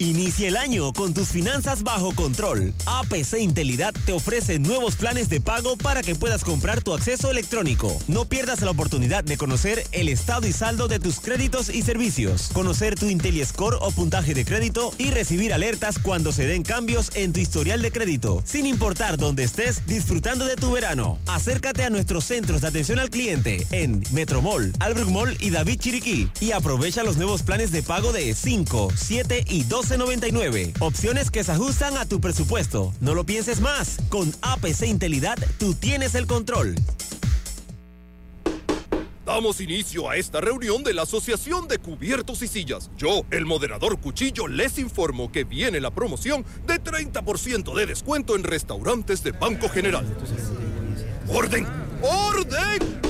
Inicia el año con tus finanzas bajo control. APC Intelidad te ofrece nuevos planes de pago para que puedas comprar tu acceso electrónico. No pierdas la oportunidad de conocer el estado y saldo de tus créditos y servicios, conocer tu IntelliScore o puntaje de crédito y recibir alertas cuando se den cambios en tu historial de crédito, sin importar dónde estés disfrutando de tu verano. Acércate a nuestros centros de atención al cliente en Metromall, Albrook Mall y David Chiriquí y aprovecha los nuevos planes de pago de 5, 7 y 12 12.99. Opciones que se ajustan a tu presupuesto. No lo pienses más. Con APC Intelidad, tú tienes el control. Damos inicio a esta reunión de la Asociación de Cubiertos y Sillas. Yo, el moderador Cuchillo, les informo que viene la promoción de 30% de descuento en restaurantes de Banco General. ¡Orden! ¡Orden!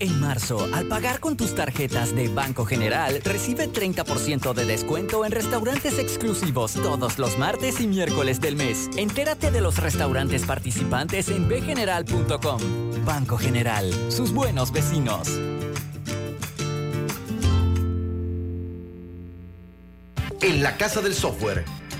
En marzo, al pagar con tus tarjetas de Banco General, recibe 30% de descuento en restaurantes exclusivos todos los martes y miércoles del mes. Entérate de los restaurantes participantes en bgeneral.com. Banco General, sus buenos vecinos. En la Casa del Software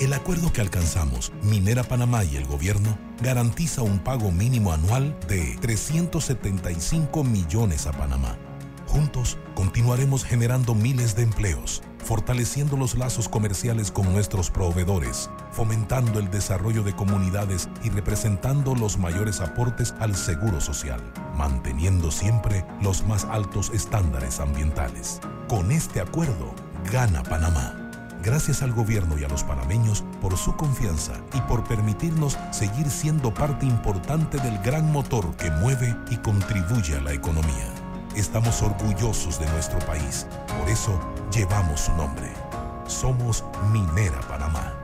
El acuerdo que alcanzamos, Minera Panamá y el gobierno, garantiza un pago mínimo anual de 375 millones a Panamá. Juntos continuaremos generando miles de empleos, fortaleciendo los lazos comerciales con nuestros proveedores, fomentando el desarrollo de comunidades y representando los mayores aportes al seguro social, manteniendo siempre los más altos estándares ambientales. Con este acuerdo, gana Panamá. Gracias al gobierno y a los panameños por su confianza y por permitirnos seguir siendo parte importante del gran motor que mueve y contribuye a la economía. Estamos orgullosos de nuestro país, por eso llevamos su nombre. Somos Minera Panamá.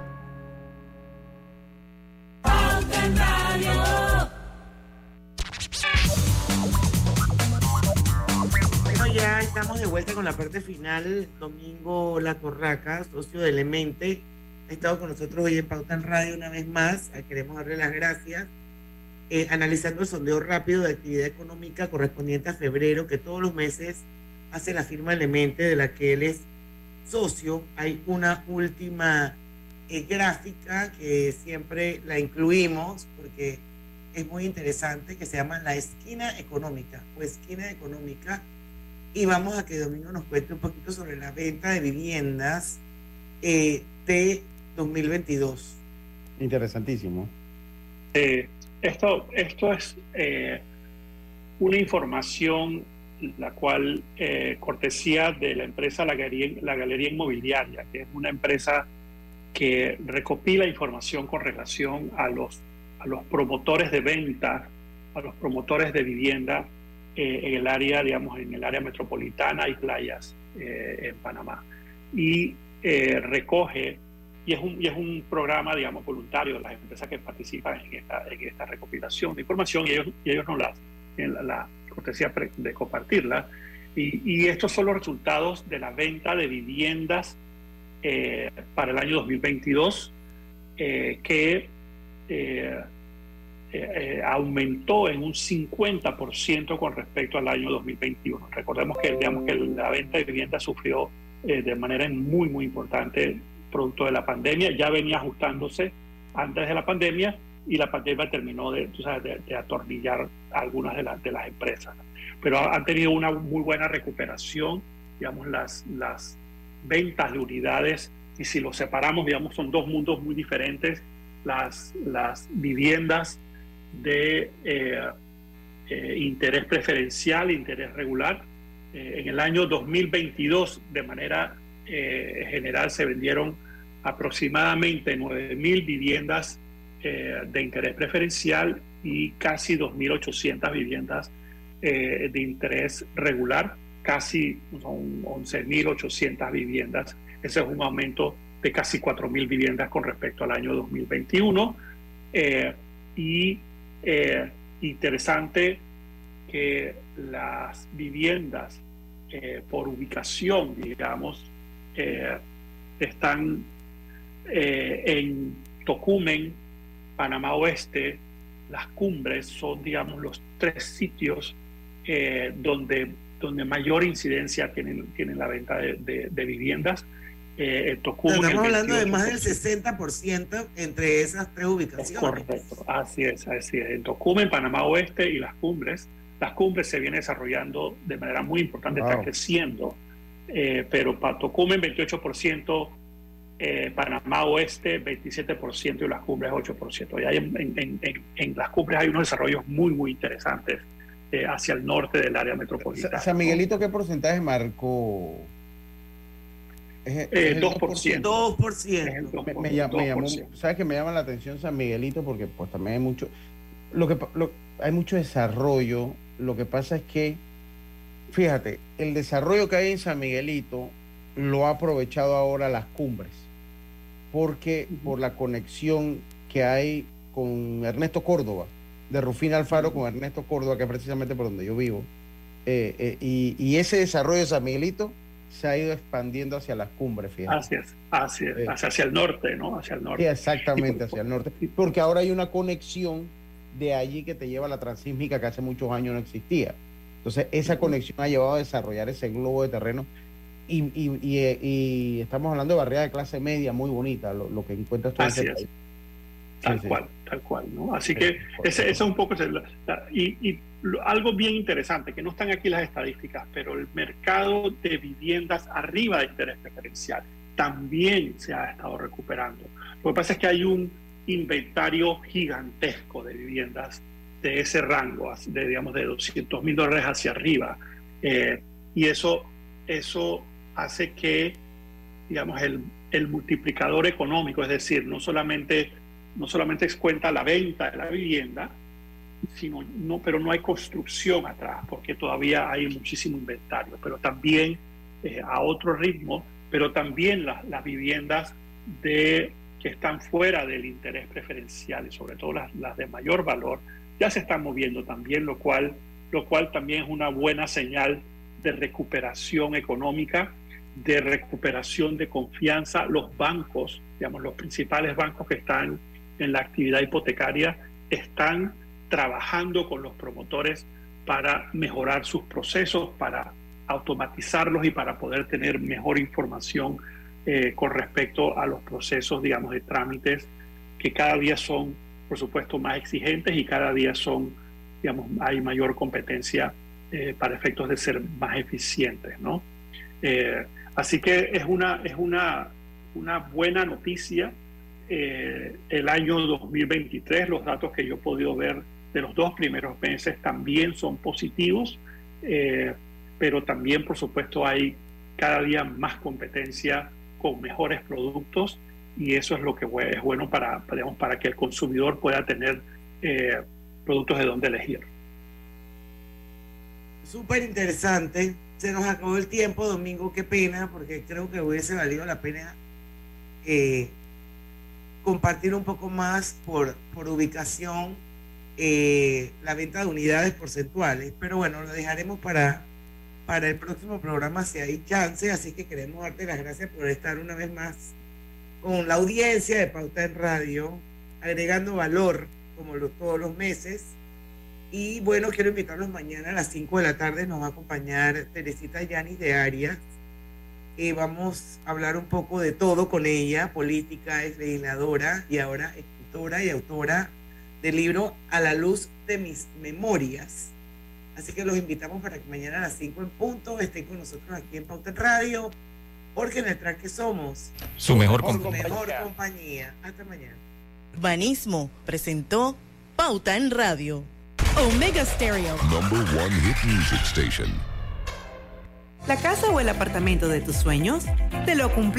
Vuelta con la parte final. Domingo La Torraca, socio de Elemente, ha estado con nosotros hoy en Pauta en Radio una vez más. Queremos darle las gracias. Eh, analizando el sondeo rápido de actividad económica correspondiente a febrero, que todos los meses hace la firma Elemente, de la que él es socio, hay una última eh, gráfica que siempre la incluimos porque es muy interesante, que se llama la esquina económica o esquina económica. Y vamos a que Domingo nos cuente un poquito sobre la venta de viviendas eh, de 2022. Interesantísimo. Eh, esto, esto es eh, una información la cual eh, cortesía de la empresa la Galería, la Galería Inmobiliaria, que es una empresa que recopila información con relación a los, a los promotores de venta, a los promotores de vivienda en el área, digamos, en el área metropolitana y playas en Panamá. Y recoge y es un, y es un programa, digamos, voluntario de las empresas que participan en esta, en esta recopilación de información y ellos, y ellos nos la, la, la cortesía de compartirla. Y, y, estos son los resultados de la venta de viviendas eh, para el año 2022, eh, que eh, aumentó en un 50% con respecto al año 2021. Recordemos que, digamos, que la venta de viviendas sufrió de manera muy, muy importante producto de la pandemia, ya venía ajustándose antes de la pandemia y la pandemia terminó de, sabes, de, de atornillar algunas de, las de las empresas. Pero han tenido una muy buena recuperación, digamos, las, las ventas de unidades, y si los separamos, digamos, son dos mundos muy diferentes, las, las viviendas de eh, eh, interés preferencial, interés regular. Eh, en el año 2022, de manera general se vendieron aproximadamente 9.000 viviendas de interés preferencial y casi 2.800 viviendas de interés regular, casi son 11.800 viviendas. Ese es un aumento de casi 4.000 viviendas con respecto al año 2021. Eh, y eh, interesante que las viviendas eh, por ubicación, digamos, eh, están eh, en Tocumen, Panamá Oeste, las cumbres son, digamos, los tres sitios donde, donde mayor incidencia tienen, tienen la venta de viviendas. Eh, Tocumen, Estamos hablando de más del 60% entre esas tres ubicaciones. Correcto, así es, así es. En Tocumen, Panamá Oeste y las cumbres. Las cumbres se vienen desarrollando de manera muy importante, wow. está creciendo eh, pero para Tocumen 28%, eh, Panamá Oeste 27% y las cumbres 8%. Y hay en, en, en, en, las cumbres hay unos desarrollos muy, muy interesantes eh, hacia el norte del área metropolitana. San Miguelito, ¿qué porcentaje marcó? Es, es 2%. 2%. Me, me, llama, me llamó, ¿Sabes que me llama la atención San Miguelito? Porque pues también hay mucho, lo que, lo, hay mucho desarrollo. Lo que pasa es que fíjate, el desarrollo que hay en San Miguelito lo ha aprovechado ahora las cumbres, porque por la conexión que hay con Ernesto Córdoba, de Rufina Alfaro con Ernesto Córdoba, que es precisamente por donde yo vivo, eh, eh, y, y, ese desarrollo de San Miguelito se ha ido expandiendo hacia las cumbres, fíjate. Así es, así es, eh, hacia, hacia, el norte, ¿no? Hacia el norte. Sí, exactamente, hacia el norte, porque ahora hay una conexión de allí que te lleva a la transísmica que hace muchos años no existía. Entonces, esa conexión ha llevado a desarrollar ese globo de terreno. Y, y, y, y estamos hablando de barriada de clase media muy bonita, lo, lo que encuentras tú Así en ese país. Tal sí, cual, sí. Tal cual, ¿no? Así sí, que ese, ese, un poco es el, y, algo bien interesante, que no están aquí las estadísticas, pero el mercado de viviendas arriba de interés preferencial también se ha estado recuperando. Lo que pasa es que hay un inventario gigantesco de viviendas de ese rango, de, digamos, de 200 mil dólares hacia arriba. Eh, y eso, eso hace que, digamos, el, el, multiplicador económico, es decir, no solamente, no solamente cuenta la venta de la vivienda, sino, no, pero no hay construcción atrás, porque todavía hay muchísimo inventario, pero también eh, a otro ritmo, pero también la, las viviendas de, que están fuera del interés preferencial y sobre todo las, las de mayor valor, ya se están moviendo también, lo cual, lo cual también es una buena señal de recuperación económica, de recuperación de confianza. Los bancos, digamos, los principales bancos que están en la actividad hipotecaria, están trabajando con los promotores para mejorar sus procesos, para automatizarlos y para poder tener mejor información eh, con respecto a los procesos, digamos, de trámites que cada día son, por supuesto, más exigentes y cada día son, digamos, hay mayor competencia eh, para efectos de ser más eficientes, ¿no? Eh, así que es una, es una, una buena noticia. El año 2023, los datos que yo he podido ver de los dos primeros meses también son positivos, pero también, por supuesto, hay cada día más competencia con mejores productos y eso es lo que es bueno para, digamos, para que el consumidor pueda tener eh, productos de donde elegir. Súper interesante. Se nos acabó el tiempo, Domingo, qué pena, porque creo que hubiese valido la pena eh, compartir un poco más por, por ubicación eh, la venta de unidades porcentuales. Pero bueno, lo dejaremos para para el próximo programa si hay chance, así que queremos darte las gracias por estar una vez más con la audiencia de Pauta en Radio, agregando valor como todos los meses. Y bueno, quiero invitarlos mañana a las 5 de la tarde, nos va a acompañar Teresita Yanis de Arias. Y vamos a hablar un poco de todo con ella, política, es legisladora y ahora escritora y autora del libro A la luz de mis memorias Así que los invitamos para que mañana a las 5 en punto estén con nosotros aquí en Pauta Radio, porque en el tranque somos su mejor, compañía. Hasta mañana. Banismo presentó Pauta en Radio. Omega Stereo. Number one hit music station. La casa o el apartamento de tus sueños te lo cumplí.